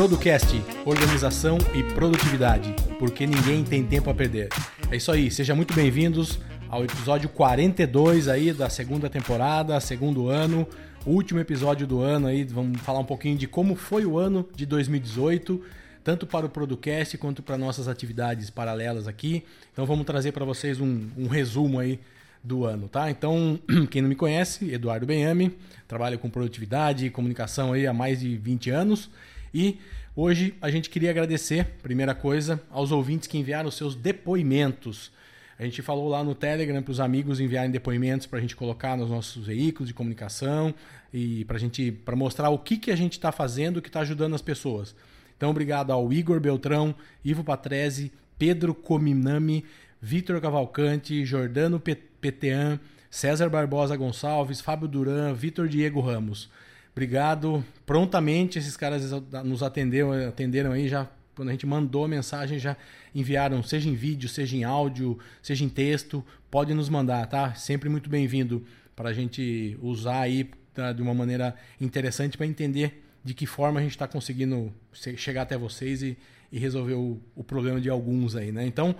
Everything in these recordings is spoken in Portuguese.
Producast, organização e produtividade, porque ninguém tem tempo a perder. É isso aí, sejam muito bem-vindos ao episódio 42 aí da segunda temporada, segundo ano, último episódio do ano aí, vamos falar um pouquinho de como foi o ano de 2018, tanto para o Producast quanto para nossas atividades paralelas aqui. Então vamos trazer para vocês um, um resumo aí do ano, tá? Então, quem não me conhece, Eduardo Benhame, trabalho com produtividade e comunicação aí há mais de 20 anos e hoje a gente queria agradecer, primeira coisa, aos ouvintes que enviaram seus depoimentos. A gente falou lá no Telegram para os amigos enviarem depoimentos para a gente colocar nos nossos veículos de comunicação e para gente para mostrar o que, que a gente está fazendo que está ajudando as pessoas. Então, obrigado ao Igor Beltrão, Ivo Patrese, Pedro Cominami, Vitor Cavalcante, Jordano Petean, César Barbosa Gonçalves, Fábio Duran, Vitor Diego Ramos. Obrigado. Prontamente esses caras nos atenderam, atenderam aí já quando a gente mandou a mensagem já enviaram, seja em vídeo, seja em áudio, seja em texto, pode nos mandar, tá? Sempre muito bem-vindo para a gente usar aí tá, de uma maneira interessante para entender de que forma a gente está conseguindo chegar até vocês e, e resolver o, o, problema de alguns aí, né? Então,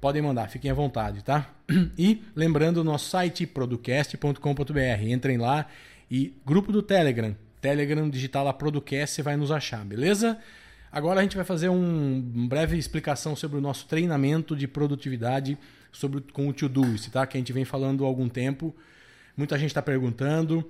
podem mandar, fiquem à vontade, tá? E lembrando nosso site producast.com.br, entrem lá e grupo do Telegram, Telegram, digital lá Producast, você vai nos achar, beleza? Agora a gente vai fazer um, uma breve explicação sobre o nosso treinamento de produtividade sobre, com o Todoist, tá? Que a gente vem falando há algum tempo. Muita gente está perguntando.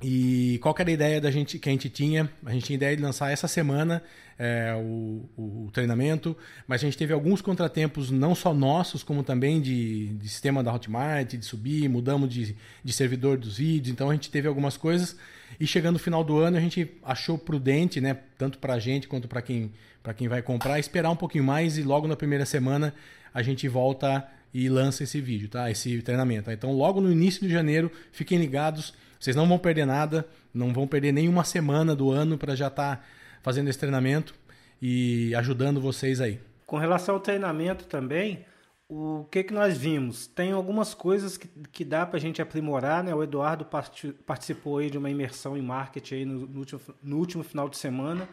E qual era a ideia da gente que a gente tinha? A gente tinha ideia de lançar essa semana é, o, o, treinamento, mas a gente teve alguns contratempos, não só nossos, como também de, de sistema da Hotmart, de subir, mudamos de, de servidor dos vídeos, então a gente teve algumas coisas. E chegando no final do ano, a gente achou prudente, né, tanto para a gente quanto para quem, quem vai comprar, esperar um pouquinho mais e logo na primeira semana a gente volta e lança esse vídeo, tá? Esse treinamento. Tá? Então, logo no início de janeiro, fiquem ligados vocês não vão perder nada, não vão perder nenhuma semana do ano para já estar tá fazendo esse treinamento e ajudando vocês aí. Com relação ao treinamento também, o que, que nós vimos? Tem algumas coisas que, que dá para a gente aprimorar, né? O Eduardo part, participou aí de uma imersão em marketing aí no, no, último, no último final de semana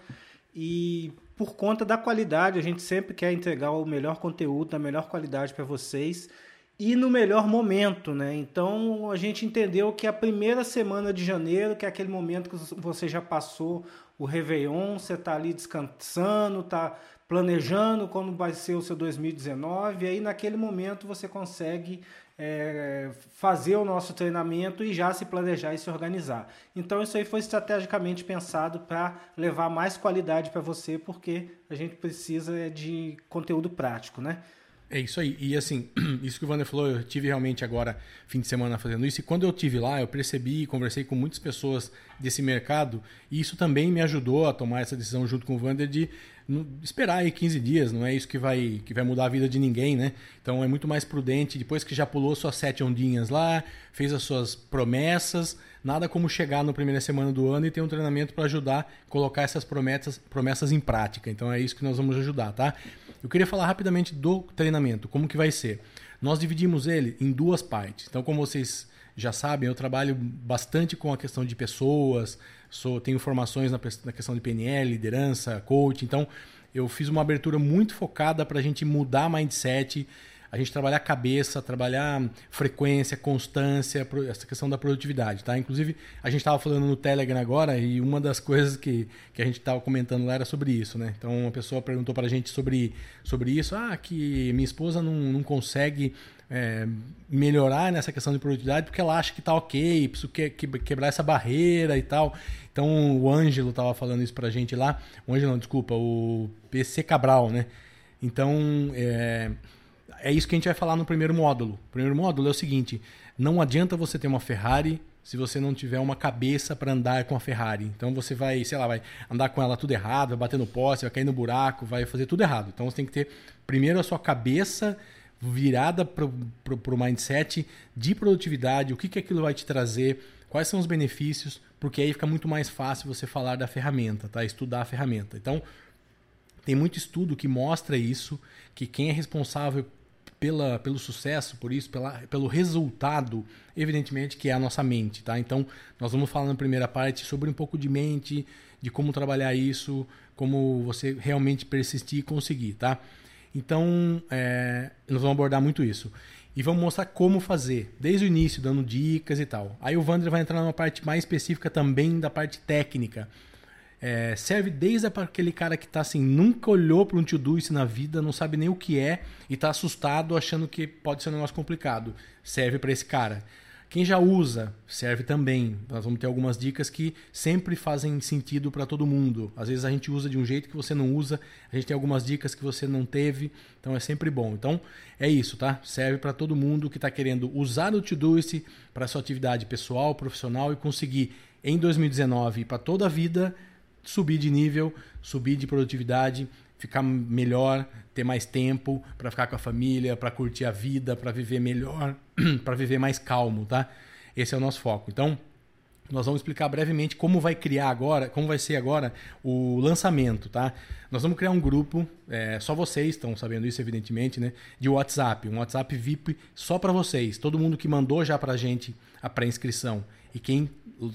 e por conta da qualidade, a gente sempre quer entregar o melhor conteúdo, da melhor qualidade para vocês e no melhor momento, né? Então a gente entendeu que a primeira semana de janeiro, que é aquele momento que você já passou o Réveillon, você está ali descansando, está planejando como vai ser o seu 2019, e aí naquele momento você consegue é, fazer o nosso treinamento e já se planejar e se organizar. Então isso aí foi estrategicamente pensado para levar mais qualidade para você, porque a gente precisa de conteúdo prático, né? É isso aí. E assim, isso que o Wander falou, eu tive realmente agora fim de semana fazendo isso. E quando eu tive lá, eu percebi e conversei com muitas pessoas desse mercado. E isso também me ajudou a tomar essa decisão junto com o Wander de esperar aí 15 dias. Não é isso que vai, que vai mudar a vida de ninguém, né? Então é muito mais prudente. Depois que já pulou suas sete ondinhas lá, fez as suas promessas, nada como chegar na primeira semana do ano e ter um treinamento para ajudar a colocar essas promessas, promessas em prática. Então é isso que nós vamos ajudar, tá? Eu queria falar rapidamente do treinamento, como que vai ser. Nós dividimos ele em duas partes. Então, como vocês já sabem, eu trabalho bastante com a questão de pessoas, sou, tenho formações na, na questão de PNL, liderança, coach. Então, eu fiz uma abertura muito focada para a gente mudar mindset, a gente trabalhar cabeça, trabalhar frequência, constância, essa questão da produtividade, tá? Inclusive, a gente estava falando no Telegram agora e uma das coisas que, que a gente estava comentando lá era sobre isso, né? Então, uma pessoa perguntou para a gente sobre, sobre isso, ah, que minha esposa não, não consegue é, melhorar nessa questão de produtividade porque ela acha que está ok, preciso que, que, quebrar essa barreira e tal. Então, o Ângelo estava falando isso para a gente lá, o Ângelo não, desculpa, o PC Cabral, né? Então, é, é isso que a gente vai falar no primeiro módulo. O primeiro módulo é o seguinte: não adianta você ter uma Ferrari se você não tiver uma cabeça para andar com a Ferrari. Então você vai, sei lá, vai andar com ela tudo errado, vai bater no poste, vai cair no buraco, vai fazer tudo errado. Então você tem que ter primeiro a sua cabeça virada para o mindset de produtividade, o que, que aquilo vai te trazer, quais são os benefícios, porque aí fica muito mais fácil você falar da ferramenta, tá? Estudar a ferramenta. Então, tem muito estudo que mostra isso, que quem é responsável pela, pelo sucesso, por isso, pela, pelo resultado, evidentemente que é a nossa mente, tá? Então, nós vamos falar na primeira parte sobre um pouco de mente, de como trabalhar isso, como você realmente persistir e conseguir, tá? Então, é, nós vamos abordar muito isso. E vamos mostrar como fazer, desde o início, dando dicas e tal. Aí o Wander vai entrar numa parte mais específica também da parte técnica. É, serve desde para aquele cara que está assim, nunca olhou para um to-do na vida, não sabe nem o que é e está assustado achando que pode ser um negócio complicado. Serve para esse cara. Quem já usa, serve também. Nós vamos ter algumas dicas que sempre fazem sentido para todo mundo. Às vezes a gente usa de um jeito que você não usa, a gente tem algumas dicas que você não teve, então é sempre bom. Então é isso, tá? Serve para todo mundo que está querendo usar o Todoist para sua atividade pessoal, profissional e conseguir em 2019 e para toda a vida subir de nível, subir de produtividade, ficar melhor, ter mais tempo para ficar com a família, para curtir a vida, para viver melhor, para viver mais calmo, tá? Esse é o nosso foco. Então, nós vamos explicar brevemente como vai criar agora, como vai ser agora o lançamento, tá? Nós vamos criar um grupo, é, só vocês estão sabendo isso, evidentemente, né? De WhatsApp, um WhatsApp VIP só para vocês. Todo mundo que mandou já para a gente a pré-inscrição e quem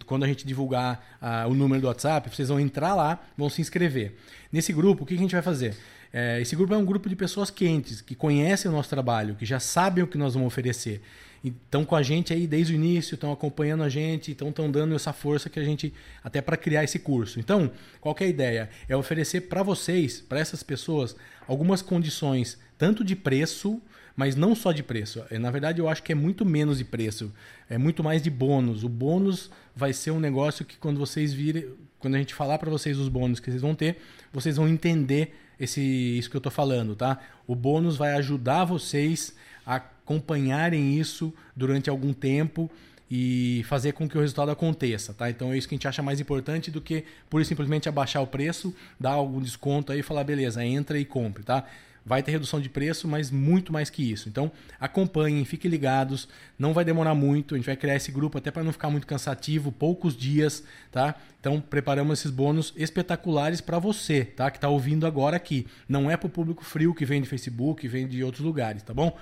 quando a gente divulgar o número do WhatsApp, vocês vão entrar lá, vão se inscrever. Nesse grupo, o que a gente vai fazer? É, esse grupo é um grupo de pessoas quentes, que conhecem o nosso trabalho, que já sabem o que nós vamos oferecer. Estão com a gente aí desde o início, estão acompanhando a gente, então estão dando essa força que a gente até para criar esse curso. Então, qual é a ideia? É oferecer para vocês, para essas pessoas, algumas condições, tanto de preço, mas não só de preço. É, na verdade, eu acho que é muito menos de preço, é muito mais de bônus. O bônus vai ser um negócio que quando vocês virem, quando a gente falar para vocês os bônus que vocês vão ter, vocês vão entender esse isso que eu estou falando, tá? O bônus vai ajudar vocês a acompanharem isso durante algum tempo e fazer com que o resultado aconteça, tá? Então é isso que a gente acha mais importante do que por simplesmente abaixar o preço, dar algum desconto aí e falar beleza, entra e compre, tá? vai ter redução de preço, mas muito mais que isso. Então, acompanhem, fiquem ligados, não vai demorar muito, a gente vai criar esse grupo até para não ficar muito cansativo, poucos dias, tá? Então, preparamos esses bônus espetaculares para você, tá? Que está ouvindo agora aqui. Não é para o público frio que vem de Facebook, vem de outros lugares, tá bom?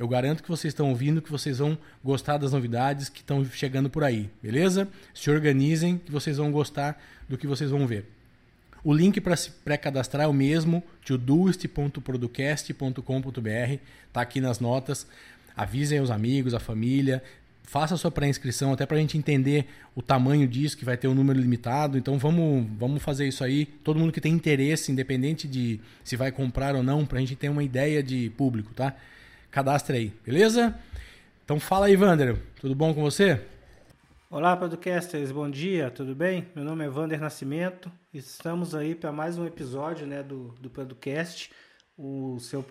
Eu garanto que vocês estão ouvindo, que vocês vão gostar das novidades que estão chegando por aí, beleza? Se organizem, que vocês vão gostar do que vocês vão ver. O link para se pré-cadastrar é o mesmo, todoist.producast.com.br, está aqui nas notas. Avisem os amigos, a família, faça a sua pré-inscrição até para a gente entender o tamanho disso, que vai ter um número limitado. Então vamos, vamos fazer isso aí. Todo mundo que tem interesse, independente de se vai comprar ou não, para a gente ter uma ideia de público, tá? Cadastre aí, beleza? Então fala aí, Wander. Tudo bom com você? Olá, podcasters, bom dia, tudo bem? Meu nome é Vander Nascimento, estamos aí para mais um episódio né, do, do podcast, o seu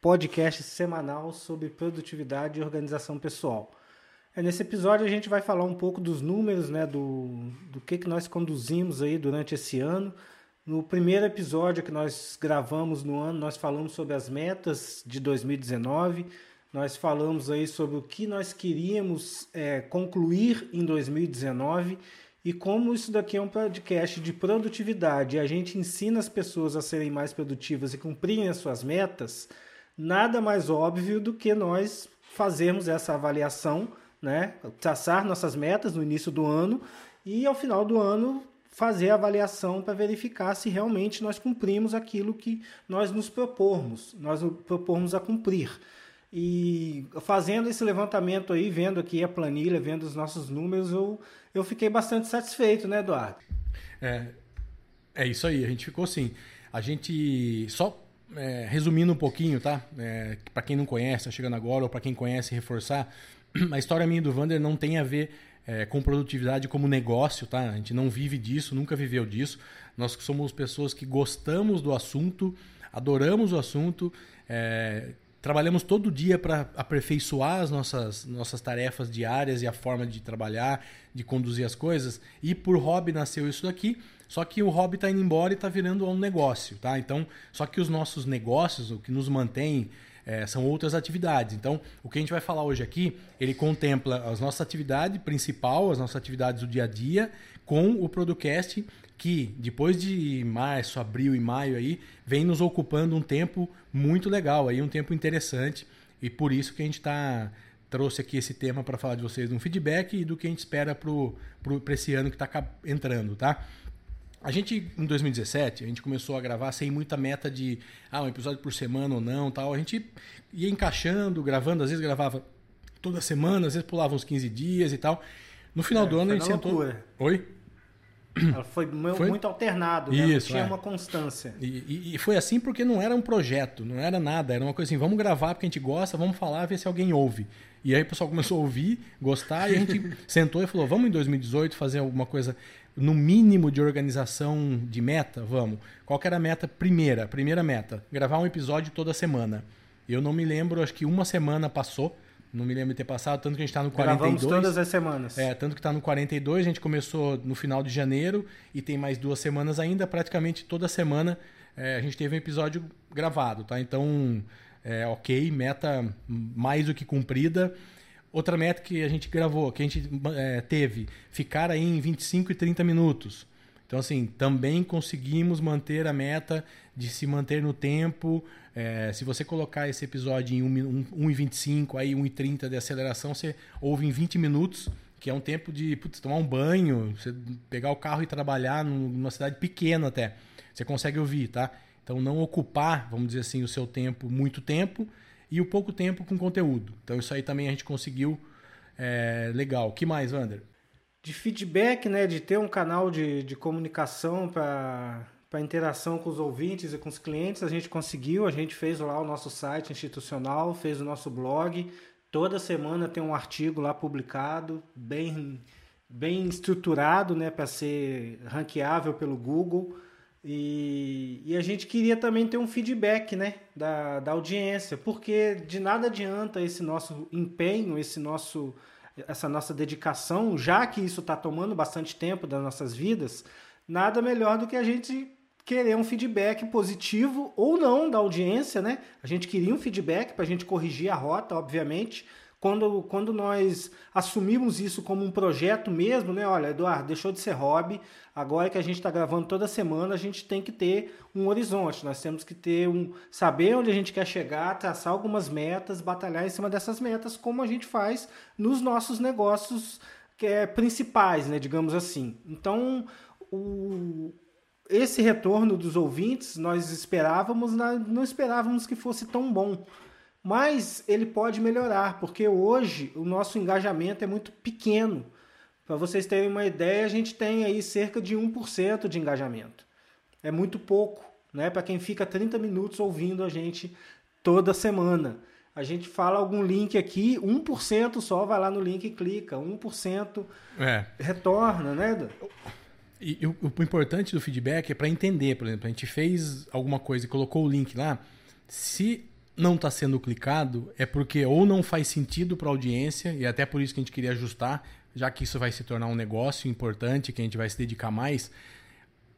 podcast semanal sobre produtividade e organização pessoal. É, nesse episódio a gente vai falar um pouco dos números, né, do, do que, que nós conduzimos aí durante esse ano. No primeiro episódio que nós gravamos no ano, nós falamos sobre as metas de 2019, nós falamos aí sobre o que nós queríamos é, concluir em 2019 e como isso daqui é um podcast de produtividade e a gente ensina as pessoas a serem mais produtivas e cumprirem as suas metas, nada mais óbvio do que nós fazermos essa avaliação, né? traçar nossas metas no início do ano e ao final do ano fazer a avaliação para verificar se realmente nós cumprimos aquilo que nós nos propormos, nós nos propormos a cumprir. E fazendo esse levantamento aí, vendo aqui a planilha, vendo os nossos números, eu, eu fiquei bastante satisfeito, né, Eduardo? É, é isso aí, a gente ficou assim. A gente, só é, resumindo um pouquinho, tá? É, para quem não conhece, tá chegando agora, ou para quem conhece, reforçar, a história minha do Vander não tem a ver é, com produtividade como negócio, tá? A gente não vive disso, nunca viveu disso. Nós somos pessoas que gostamos do assunto, adoramos o assunto, é, trabalhamos todo dia para aperfeiçoar as nossas, nossas tarefas diárias e a forma de trabalhar, de conduzir as coisas. E por hobby nasceu isso daqui. Só que o hobby está indo embora e está virando um negócio, tá? Então, só que os nossos negócios, o que nos mantém é, são outras atividades. Então, o que a gente vai falar hoje aqui, ele contempla as nossas atividades principal, as nossas atividades do dia a dia, com o Producast, que depois de março, abril e maio aí, vem nos ocupando um tempo muito legal, aí um tempo interessante, e por isso que a gente está trouxe aqui esse tema para falar de vocês, um feedback e do que a gente espera para esse ano que está entrando, tá? A gente, em 2017, a gente começou a gravar sem muita meta de ah, um episódio por semana ou não, tal. A gente ia encaixando, gravando, às vezes gravava toda semana, às vezes pulava uns 15 dias e tal. No final é, do ano a gente sentou. Loucura. Oi? Ela foi, foi, muito alternado, né? Isso, tinha é. uma constância. E, e, e, foi assim porque não era um projeto, não era nada, era uma coisa assim, vamos gravar porque a gente gosta, vamos falar, ver se alguém ouve. E aí o pessoal começou a ouvir, gostar, e a gente sentou e falou, vamos em 2018 fazer alguma coisa no mínimo de organização de meta, vamos. Qual era a meta primeira? Primeira meta, gravar um episódio toda semana. Eu não me lembro, acho que uma semana passou, não me lembro de ter passado, tanto que a gente está no 42. Gravamos todas as semanas. É, tanto que está no 42, a gente começou no final de janeiro e tem mais duas semanas ainda, praticamente toda semana é, a gente teve um episódio gravado, tá? Então, é, ok, meta mais do que cumprida. Outra meta que a gente gravou, que a gente é, teve, ficar aí em 25 e 30 minutos. Então, assim, também conseguimos manter a meta de se manter no tempo. É, se você colocar esse episódio em 1,25, aí 1,30 de aceleração, você ouve em 20 minutos, que é um tempo de putz, tomar um banho, você pegar o carro e trabalhar numa cidade pequena até. Você consegue ouvir, tá? Então, não ocupar, vamos dizer assim, o seu tempo, muito tempo, e o pouco tempo com conteúdo. Então isso aí também a gente conseguiu é, legal. Que mais, Wander? De feedback, né? De ter um canal de, de comunicação para para interação com os ouvintes e com os clientes, a gente conseguiu, a gente fez lá o nosso site institucional, fez o nosso blog, toda semana tem um artigo lá publicado, bem, bem estruturado, né, para ser ranqueável pelo Google. E, e, a gente queria também ter um feedback né, da, da audiência, porque de nada adianta esse nosso empenho, esse nosso, essa nossa dedicação, já que isso está tomando bastante tempo das nossas vidas, nada melhor do que a gente querer um feedback positivo ou não da audiência, né? A gente queria um feedback para a gente corrigir a rota, obviamente, quando, quando nós assumimos isso como um projeto mesmo, né? Olha, Eduardo, deixou de ser hobby, agora que a gente está gravando toda semana, a gente tem que ter um horizonte, nós temos que ter um. saber onde a gente quer chegar, traçar algumas metas, batalhar em cima dessas metas, como a gente faz nos nossos negócios que é, principais, né? Digamos assim. Então, o, esse retorno dos ouvintes nós esperávamos, não esperávamos que fosse tão bom. Mas ele pode melhorar, porque hoje o nosso engajamento é muito pequeno. Para vocês terem uma ideia, a gente tem aí cerca de 1% de engajamento. É muito pouco, né? Para quem fica 30 minutos ouvindo a gente toda semana. A gente fala algum link aqui, 1% só vai lá no link e clica, 1% é. retorna, né? E, e o, o, importante do feedback é para entender, por exemplo, a gente fez alguma coisa e colocou o link lá. Se não está sendo clicado é porque ou não faz sentido para a audiência, e até por isso que a gente queria ajustar, já que isso vai se tornar um negócio importante, que a gente vai se dedicar mais.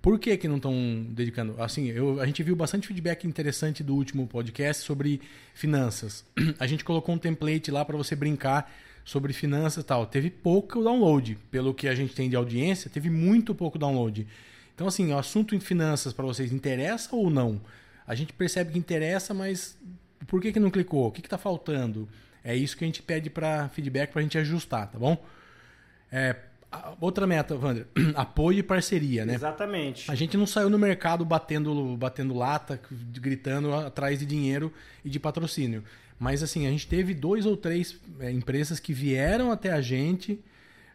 Por que, que não estão dedicando? Assim, eu, a gente viu bastante feedback interessante do último podcast sobre finanças. A gente colocou um template lá para você brincar sobre finanças e tal. Teve pouco download. Pelo que a gente tem de audiência, teve muito pouco download. Então, assim, o assunto em finanças para vocês interessa ou não? A gente percebe que interessa, mas por que, que não clicou? O que está faltando? É isso que a gente pede para feedback para a gente ajustar, tá bom? É, outra meta, Wander, apoio e parceria, né? Exatamente. A gente não saiu no mercado batendo, batendo lata, gritando atrás de dinheiro e de patrocínio. Mas assim, a gente teve dois ou três é, empresas que vieram até a gente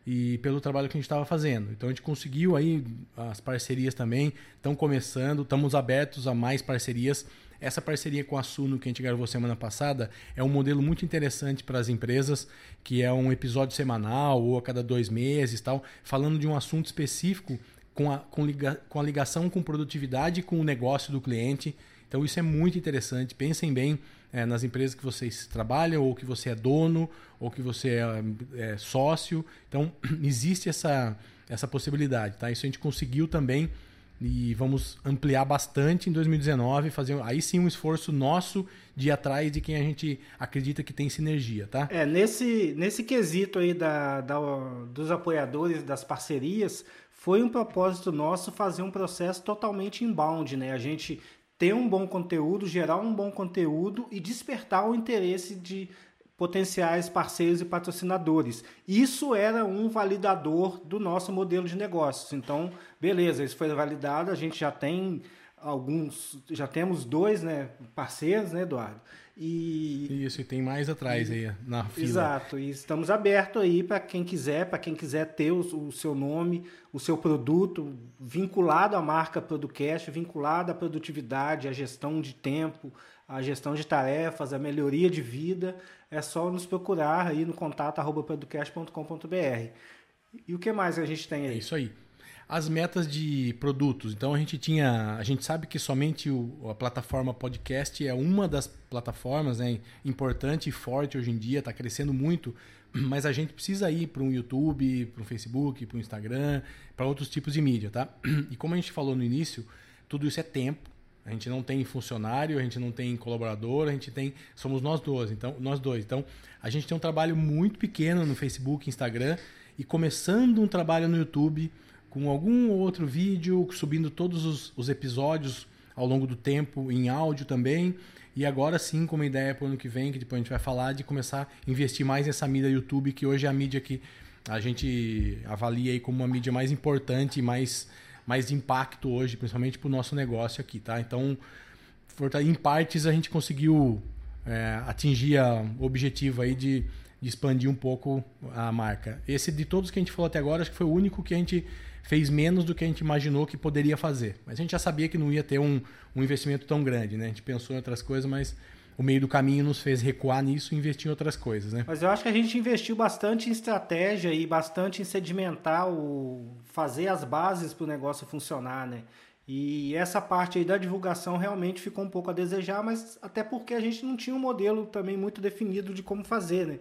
e pelo trabalho que a gente estava fazendo. Então a gente conseguiu aí as parcerias também, estão começando, estamos abertos a mais parcerias. Essa parceria com a Suno que a gente gravou semana passada é um modelo muito interessante para as empresas, que é um episódio semanal ou a cada dois meses, tal, falando de um assunto específico com a, com, liga, com a ligação com produtividade e com o negócio do cliente. Então isso é muito interessante. Pensem bem é, nas empresas que vocês trabalham, ou que você é dono, ou que você é, é sócio. Então existe essa, essa possibilidade. Tá? Isso a gente conseguiu também e vamos ampliar bastante em 2019, fazer aí sim um esforço nosso de ir atrás de quem a gente acredita que tem sinergia, tá? É, nesse, nesse quesito aí da, da, dos apoiadores, das parcerias, foi um propósito nosso fazer um processo totalmente inbound, né? A gente ter um bom conteúdo, gerar um bom conteúdo e despertar o interesse de potenciais parceiros e patrocinadores. Isso era um validador do nosso modelo de negócios. Então, beleza, isso foi validado, a gente já tem alguns, já temos dois né, parceiros, né, Eduardo? E, Isso, e tem mais atrás aí na fila. Exato, e estamos abertos aí para quem quiser, para quem quiser ter o, o, seu nome, o seu produto vinculado à marca Producast, vinculado à produtividade, à gestão de tempo, à gestão de tarefas, à melhoria de vida, é só nos procurar aí no contato arroba. E o que mais a gente tem aí? É isso aí as metas de produtos. Então a gente tinha, a gente sabe que somente o, a plataforma podcast é uma das plataformas né, importante e forte hoje em dia, está crescendo muito, mas a gente precisa ir para um YouTube, para um Facebook, para um Instagram, para outros tipos de mídia, tá? E como a gente falou no início, tudo isso é tempo. A gente não tem funcionário, a gente não tem colaborador, a gente tem somos nós dois, então nós dois. Então a gente tem um trabalho muito pequeno no Facebook, Instagram e começando um trabalho no YouTube com algum outro vídeo, subindo todos os, os episódios ao longo do tempo em áudio também. E agora sim, com uma ideia para o ano que vem, que depois a gente vai falar, de começar a investir mais nessa mídia YouTube, que hoje é a mídia que a gente avalia aí como uma mídia mais importante e mais, mais de impacto hoje, principalmente para o nosso negócio aqui, tá? Então, em partes a gente conseguiu é, atingir o objetivo aí de, de expandir um pouco a marca. Esse de todos que a gente falou até agora, acho que foi o único que a gente fez menos do que a gente imaginou que poderia fazer. Mas a gente já sabia que não ia ter um, um investimento tão grande, né? A gente pensou em outras coisas, mas o meio do caminho nos fez recuar nisso e investir em outras coisas, né? Mas eu acho que a gente investiu bastante em estratégia e bastante em sedimentar o fazer as bases para o negócio funcionar, né? E essa parte aí da divulgação realmente ficou um pouco a desejar, mas até porque a gente não tinha um modelo também muito definido de como fazer, né?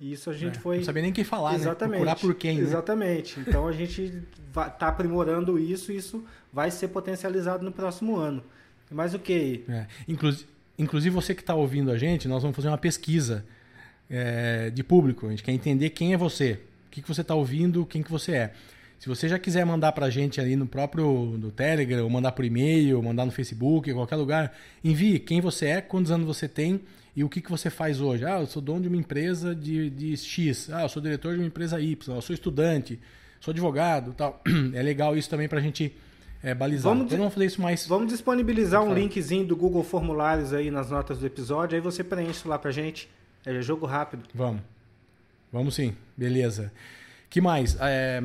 Isso a gente é, foi. Não sabia nem quem falar, né? Exatamente. né? Procurar por quem. Né? Exatamente. Né? Então a gente está aprimorando isso e isso vai ser potencializado no próximo ano. Mais o que? É. Inclusive, inclusive, você que está ouvindo a gente, nós vamos fazer uma pesquisa é, de público. A gente quer entender quem é você, o que, que você está ouvindo, quem que você é. Se você já quiser mandar para a gente ali no próprio no Telegram, ou mandar por e-mail, ou mandar no Facebook, em qualquer lugar, envie quem você é, quantos anos você tem e o que, que você faz hoje? Ah, eu sou dono de uma empresa de, de X. Ah, eu sou diretor de uma empresa Y. Eu sou estudante. Sou advogado tal. É legal isso também para a gente é, balizar. Vamos, vamos fazer isso mais. Vamos disponibilizar um linkzinho do Google Formulários aí nas notas do episódio. Aí você preenche lá para gente. É jogo rápido. Vamos. Vamos sim. Beleza. Que mais? É,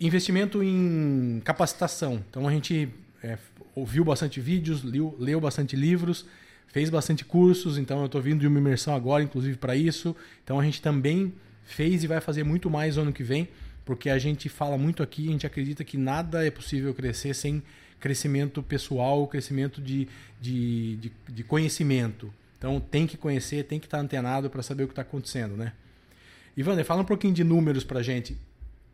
investimento em capacitação. Então a gente é, ouviu bastante vídeos, leu, leu bastante livros fez bastante cursos, então eu estou vindo de uma imersão agora, inclusive para isso. Então a gente também fez e vai fazer muito mais no ano que vem, porque a gente fala muito aqui, a gente acredita que nada é possível crescer sem crescimento pessoal, crescimento de, de, de, de conhecimento. Então tem que conhecer, tem que estar antenado para saber o que está acontecendo, né? Ivander, fala um pouquinho de números para gente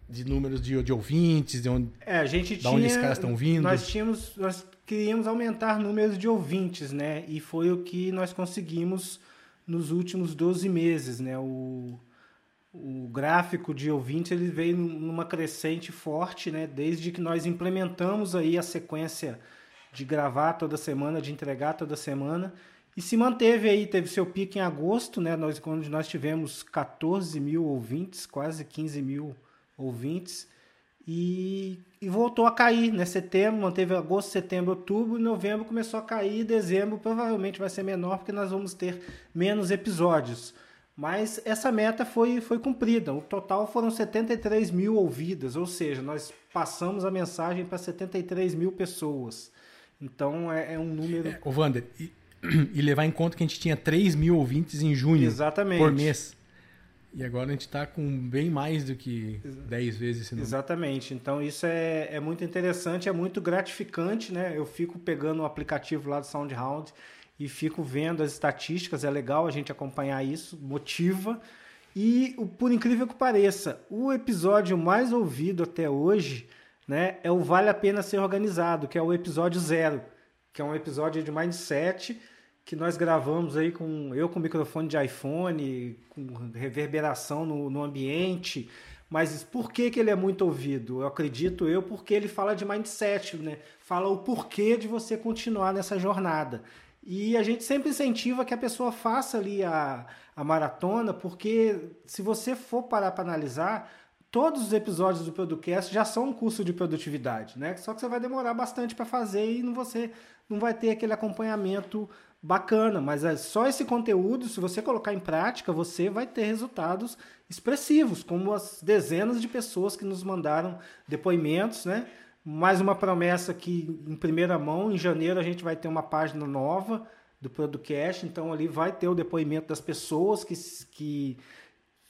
de números de, de ouvintes, de onde, é, a gente tinha, onde esses caras estão vindo. Nós tínhamos, nós queríamos aumentar números de ouvintes, né? E foi o que nós conseguimos nos últimos 12 meses, né? O, o gráfico de ouvintes ele veio numa crescente forte, né? Desde que nós implementamos aí a sequência de gravar toda semana, de entregar toda semana. E se manteve aí, teve seu pico em agosto, né? Nós, quando nós tivemos 14 mil ouvintes, quase 15 mil ouvintes. E, e, voltou a cair, né? Setembro, manteve agosto, setembro, outubro, novembro começou a cair, dezembro provavelmente vai ser menor porque nós vamos ter menos episódios. Mas essa meta foi, foi cumprida. O total foram 73 mil ouvidas, ou seja, nós passamos a mensagem para 73 mil pessoas. Então é, é um número. É, ô, Wander, e, e, levar em conta que a gente tinha 3 mil ouvintes em junho Exatamente. por mês. E agora a gente está com bem mais do que 10 vezes esse número. Exatamente. Então isso é, é muito interessante, é muito gratificante, né? Eu fico pegando o aplicativo lá do SoundHound e fico vendo as estatísticas, é legal a gente acompanhar isso, motiva. E por incrível que pareça, o episódio mais ouvido até hoje né, é o Vale a Pena Ser Organizado, que é o episódio zero, que é um episódio de mindset que nós gravamos aí com eu com microfone de iPhone, com reverberação no, no ambiente. Mas por que, que ele é muito ouvido? Eu acredito eu porque ele fala de mindset, né? Fala o porquê de você continuar nessa jornada. E a gente sempre incentiva que a pessoa faça ali a, a maratona, porque se você for parar para analisar, todos os episódios do Producast já são um curso de produtividade, né? Só que você vai demorar bastante para fazer e não você não vai ter aquele acompanhamento bacana, mas é só esse conteúdo, se você colocar em prática, você vai ter resultados expressivos, como as dezenas de pessoas que nos mandaram depoimentos, né? Mais uma promessa que em primeira mão, em janeiro a gente vai ter uma página nova do Producast, então ali vai ter o depoimento das pessoas que, que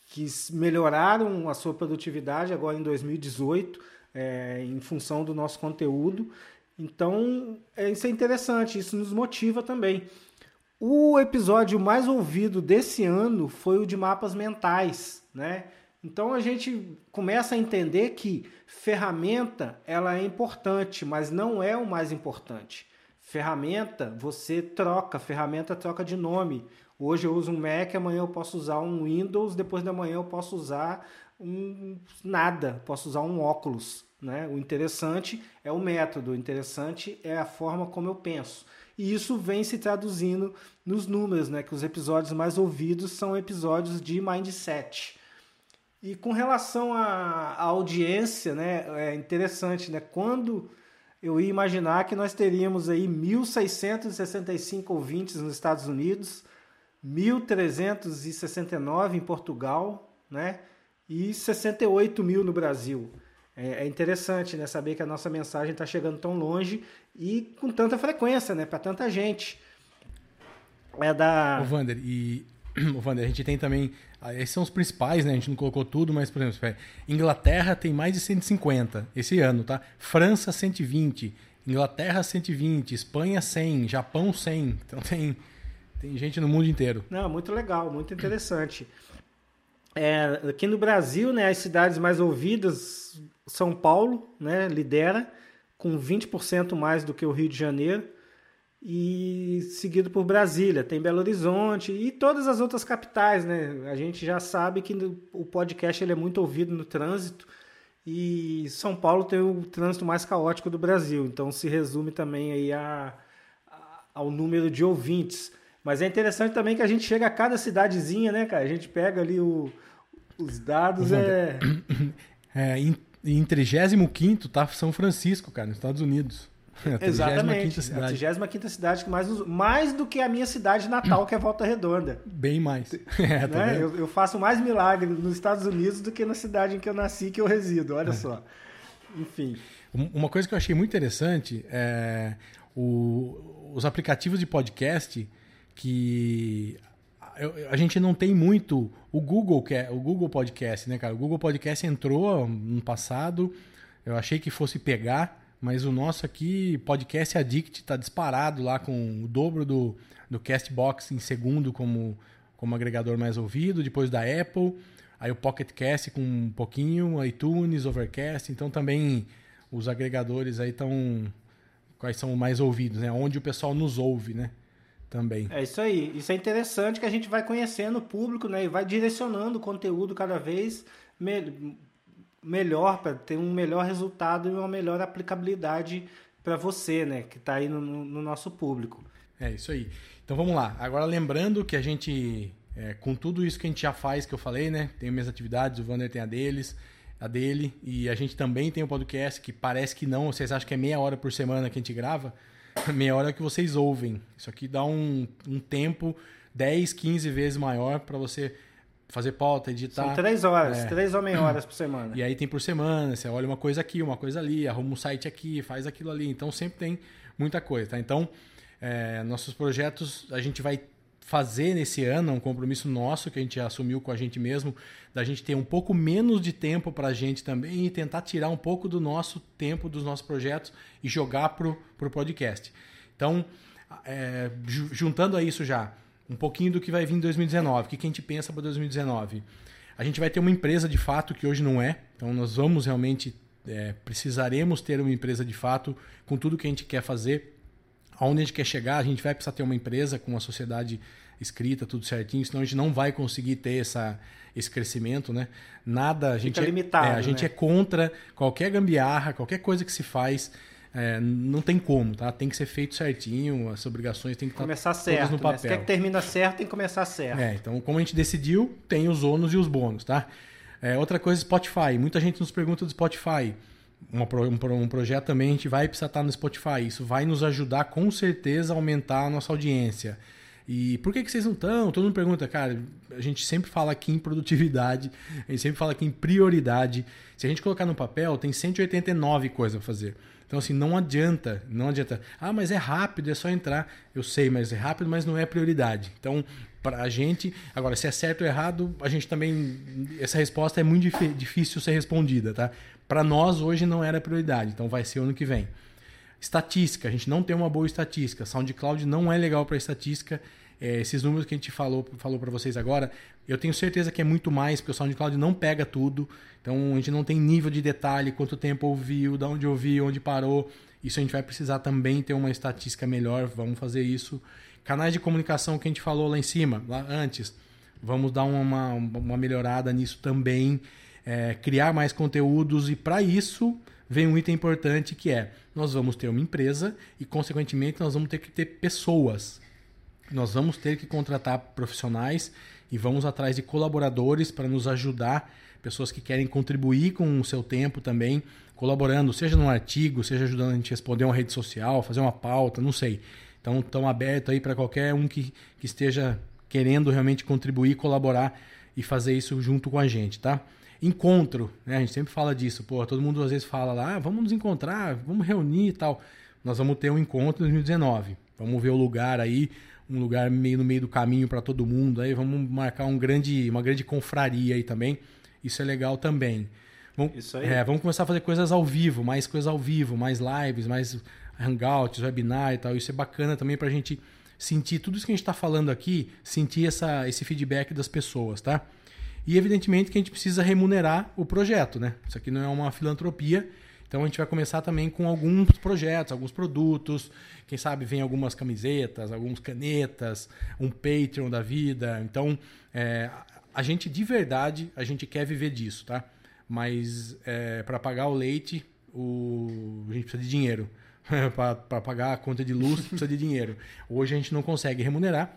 que melhoraram a sua produtividade agora em 2018, é, em função do nosso conteúdo. Então, é, isso é interessante, isso nos motiva também. O episódio mais ouvido desse ano foi o de mapas mentais, né? Então a gente começa a entender que ferramenta ela é importante, mas não é o mais importante. Ferramenta você troca, ferramenta troca de nome. Hoje eu uso um Mac, amanhã eu posso usar um Windows, depois da manhã eu posso usar um nada, posso usar um óculos. Né? O interessante é o método, o interessante é a forma como eu penso. E isso vem se traduzindo nos números, né? que os episódios mais ouvidos são episódios de mindset. E com relação à, audiência, né, é interessante, né? Quando eu ia imaginar que nós teríamos aí 1.665 ouvintes nos Estados Unidos, 1.369 em Portugal, né? E 68 mil no Brasil. É, é interessante, né? Saber que a nossa mensagem está chegando tão longe e com tanta frequência, né? Para tanta gente. É da. O Vander, e Vander, a gente tem também. Ah, esses são os principais, né? A gente não colocou tudo, mas, por exemplo, Inglaterra tem mais de 150 esse ano, tá? França, 120. Inglaterra, 120. Espanha, 100. Japão, 100. Então tem tem gente no mundo inteiro. Não, muito legal, muito interessante. É, aqui no Brasil, né, as cidades mais ouvidas, São Paulo, né, lidera com 20% mais do que o Rio de Janeiro e seguido por Brasília, tem Belo Horizonte e todas as outras capitais, né? A gente já sabe que o podcast ele é muito ouvido no trânsito e São Paulo tem o trânsito mais caótico do Brasil, então se resume também aí a, a, ao número de ouvintes. Mas é interessante também que a gente chega a cada cidadezinha, né, cara? A gente pega ali o, os dados. É... é em, em 35 tá São Francisco, cara, nos Estados Unidos. É Exatamente. Cidade. A 35 cidade que mais, mais do que a minha cidade natal, que é Volta Redonda. Bem mais. É, tá né? eu, eu, faço mais milagre nos Estados Unidos do que na cidade em que eu nasci que eu resido. Olha é. só. Enfim. Uma coisa que eu achei muito interessante é o, os aplicativos de podcast que a gente não tem muito o Google que é o Google Podcast, né, cara? O Google Podcast entrou no passado, eu achei que fosse pegar, mas o nosso aqui Podcast Addict está disparado lá com o dobro do do Castbox em segundo como como agregador mais ouvido, depois da Apple, aí o Pocket Cast com um pouquinho, iTunes, Overcast, então também os agregadores aí estão quais são mais ouvidos, né? Onde o pessoal nos ouve, né? Também. É isso aí. Isso é interessante que a gente vai conhecendo o público, né? E vai direcionando o conteúdo cada vez me melhor para ter um melhor resultado e uma melhor aplicabilidade para você, né? Que está aí no, no, nosso público. É isso aí. Então vamos lá. Agora lembrando que a gente, é, com tudo isso que a gente já faz, que eu falei, né? Tem minhas atividades, o Vander tem a deles, a dele, e a gente também tem o um podcast que parece que não, vocês acham que é meia hora por semana que a gente grava? meia hora que vocês ouvem. Isso aqui dá um, um tempo 10, 15 vezes maior para você fazer pauta, editar. São três horas, é. três ou meia horas por semana. E aí tem por semana, você olha uma coisa aqui, uma coisa ali, arruma um site aqui, faz aquilo ali. Então sempre tem muita coisa, tá? Então, é, nossos projetos a gente vai fazer nesse ano, um compromisso nosso que a gente assumiu com a gente mesmo, da gente ter um pouco menos de tempo para a gente também e tentar tirar um pouco do nosso tempo dos nossos projetos e jogar pro, pro podcast. Então, é, juntando a isso já, um pouquinho do que vai vir em 2019, o que, que a gente pensa para 2019. A gente vai ter uma empresa de fato que hoje não é, então nós vamos realmente é, precisaremos ter uma empresa de fato com tudo que a gente quer fazer. Aonde a gente quer chegar, a gente vai precisar ter uma empresa com uma sociedade escrita, tudo certinho, senão a gente não vai conseguir ter essa, esse crescimento, né? Nada, a gente Fica é, limitado, é, a gente né? é contra qualquer gambiarra, qualquer coisa que se faz, é, não tem como, tá? Tem que ser feito certinho, as obrigações têm que Começar estar certo. todas no Né? papel. Se quer que termina certo, tem que começar certo. É, então como a gente decidiu, tem os ônus e os bônus, tá? É, outra coisa, Spotify. Muita gente nos pergunta do Spotify. Uma um, pro- projeto também, a gente vai precisar estar no Spotify. Isso vai nos ajudar com certeza a aumentar a nossa audiência. E por que, que vocês não estão? Todo mundo pergunta, cara. A gente sempre fala aqui em produtividade, a gente sempre fala aqui em prioridade. Se a gente colocar no papel, tem 189 coisas a fazer. Então, assim, não adianta, não adianta. Ah, mas é rápido, é só entrar. Eu sei, mas é rápido, mas não é prioridade. Então, para a gente, agora, se é certo ou errado, a gente também. Essa resposta é muito dif- difícil ser respondida, tá? Para nós, hoje não era prioridade, então vai ser ano que vem. Estatística, a gente não tem uma boa estatística. SoundCloud não é legal para estatística. É, esses números que a gente falou, falou para vocês agora, eu tenho certeza que é muito mais, porque o SoundCloud não pega tudo. Então a gente não tem nível de detalhe, quanto tempo ouviu, de onde ouviu, onde parou. Isso a gente vai precisar também ter uma estatística melhor. Vamos fazer isso. Canais de comunicação que a gente falou lá em cima, lá antes. Vamos dar uma, uma melhorada nisso também. É, criar mais conteúdos e para isso vem um item importante que é nós vamos ter uma empresa e consequentemente nós vamos ter que ter pessoas nós vamos ter que contratar profissionais e vamos atrás de colaboradores para nos ajudar, pessoas que querem contribuir com o seu tempo também, colaborando, seja num artigo, seja ajudando a gente a responder uma rede social, fazer uma pauta, não sei. Então, estão abertos aí para qualquer um que, que esteja querendo realmente contribuir, colaborar e fazer isso junto com a gente, tá? Encontro, né? A gente sempre fala disso. Pô, todo mundo às vezes fala lá, ah, vamos nos encontrar, vamos reunir e tal. Nós vamos ter um encontro em 2019. Vamos ver o lugar aí, um lugar meio no meio do caminho para todo mundo. Aí vamos marcar um grande, uma grande confraria aí também. Isso é legal também. Vamos, Isso aí. é, vamos começar a fazer coisas ao vivo, mais coisas ao vivo, mais lives, mais hangouts, webinar e tal. Isso é bacana também para a gente sentir tudo isso que a gente está falando aqui, sentir essa, esse feedback das pessoas, tá? E evidentemente que a gente precisa remunerar o projeto, né? Isso aqui não é uma filantropia, então a gente vai começar também com alguns projetos, alguns produtos. Quem sabe vem algumas camisetas, algumas canetas, um Patreon da vida. Então, é, a gente de verdade, a gente quer viver disso, tá? Mas é, para pagar o leite, o... a gente precisa de dinheiro. para pagar a conta de luz, precisa de dinheiro. Hoje a gente não consegue remunerar.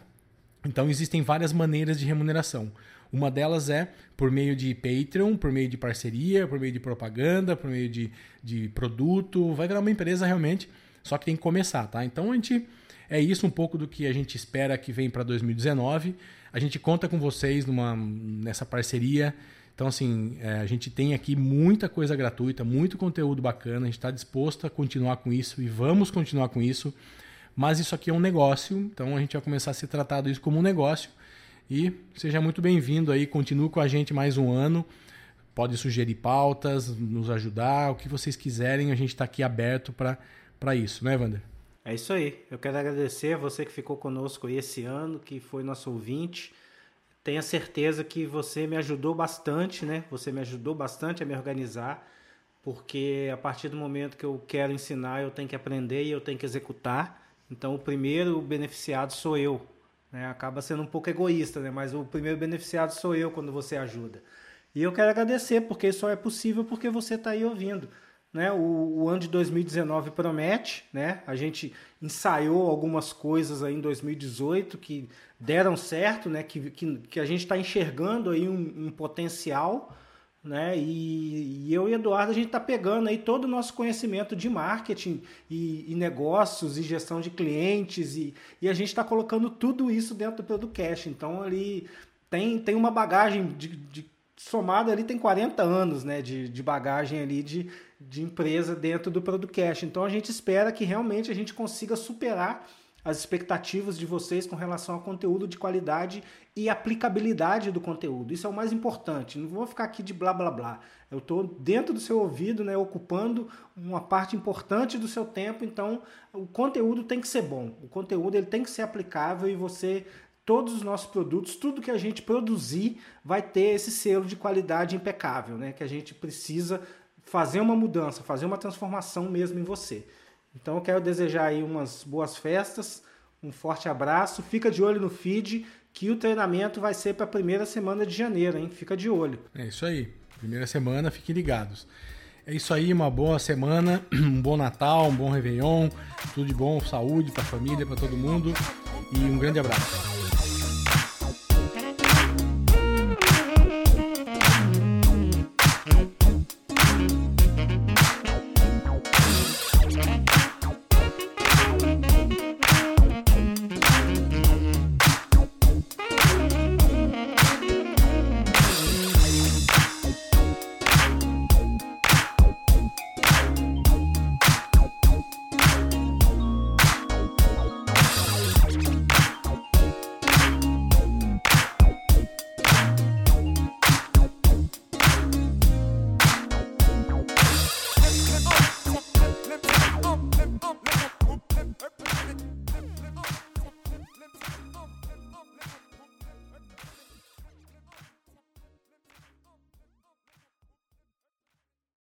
Então existem várias maneiras de remuneração. Uma delas é por meio de Patreon, por meio de parceria, por meio de propaganda, por meio de, de produto. Vai virar uma empresa realmente, só que tem que começar, tá? Então a gente. É isso um pouco do que a gente espera que vem para 2019. A gente conta com vocês numa, nessa parceria. Então, assim, é, a gente tem aqui muita coisa gratuita, muito conteúdo bacana. A gente está disposto a continuar com isso e vamos continuar com isso. Mas isso aqui é um negócio, então a gente vai começar a ser tratado isso como um negócio. E seja muito bem-vindo aí, continue com a gente mais um ano. Pode sugerir pautas, nos ajudar, o que vocês quiserem, a gente está aqui aberto para isso, né, Wander? É isso aí. Eu quero agradecer a você que ficou conosco esse ano, que foi nosso ouvinte. Tenha certeza que você me ajudou bastante, né? Você me ajudou bastante a me organizar, porque a partir do momento que eu quero ensinar, eu tenho que aprender e eu tenho que executar. Então, o primeiro beneficiado sou eu. Né? Acaba sendo um pouco egoísta, né? mas o primeiro beneficiado sou eu quando você ajuda. E eu quero agradecer, porque só é possível porque você está aí ouvindo. Né? O, o, ano de 2019 promete, né? A gente ensaiou algumas coisas aí em 2018 que deram certo, né? Que, que, que a gente está enxergando aí um, um potencial, né? E, e, eu e Eduardo a gente está pegando aí todo o nosso conhecimento de marketing e, e negócios e gestão de clientes e, e a gente está colocando tudo isso dentro do Producast. Então ali tem, tem uma bagagem de, de somado ali tem 40 anos né, de, de bagagem ali de, de empresa dentro do Producast. Então a gente espera que realmente a gente consiga superar as expectativas de vocês com relação ao conteúdo de qualidade e aplicabilidade do conteúdo. Isso é o mais importante. Não vou ficar aqui de blá blá blá. Eu estou dentro do seu ouvido, né, ocupando uma parte importante do seu tempo. Então o conteúdo tem que ser bom. O conteúdo ele tem que ser aplicável e você todos os nossos produtos, tudo que a gente produzir vai ter esse selo de qualidade impecável, né? Que a gente precisa fazer uma mudança, fazer uma transformação mesmo em você. Então eu quero desejar aí umas boas festas, um forte abraço, fica de olho no feed que o treinamento vai ser para a primeira semana de janeiro, hein? Fica de olho. É isso aí. Primeira semana, fiquem ligados. É isso aí, uma boa semana, um bom Natal, um bom Réveillon, tudo de bom, saúde para a família, para todo mundo e um grande abraço.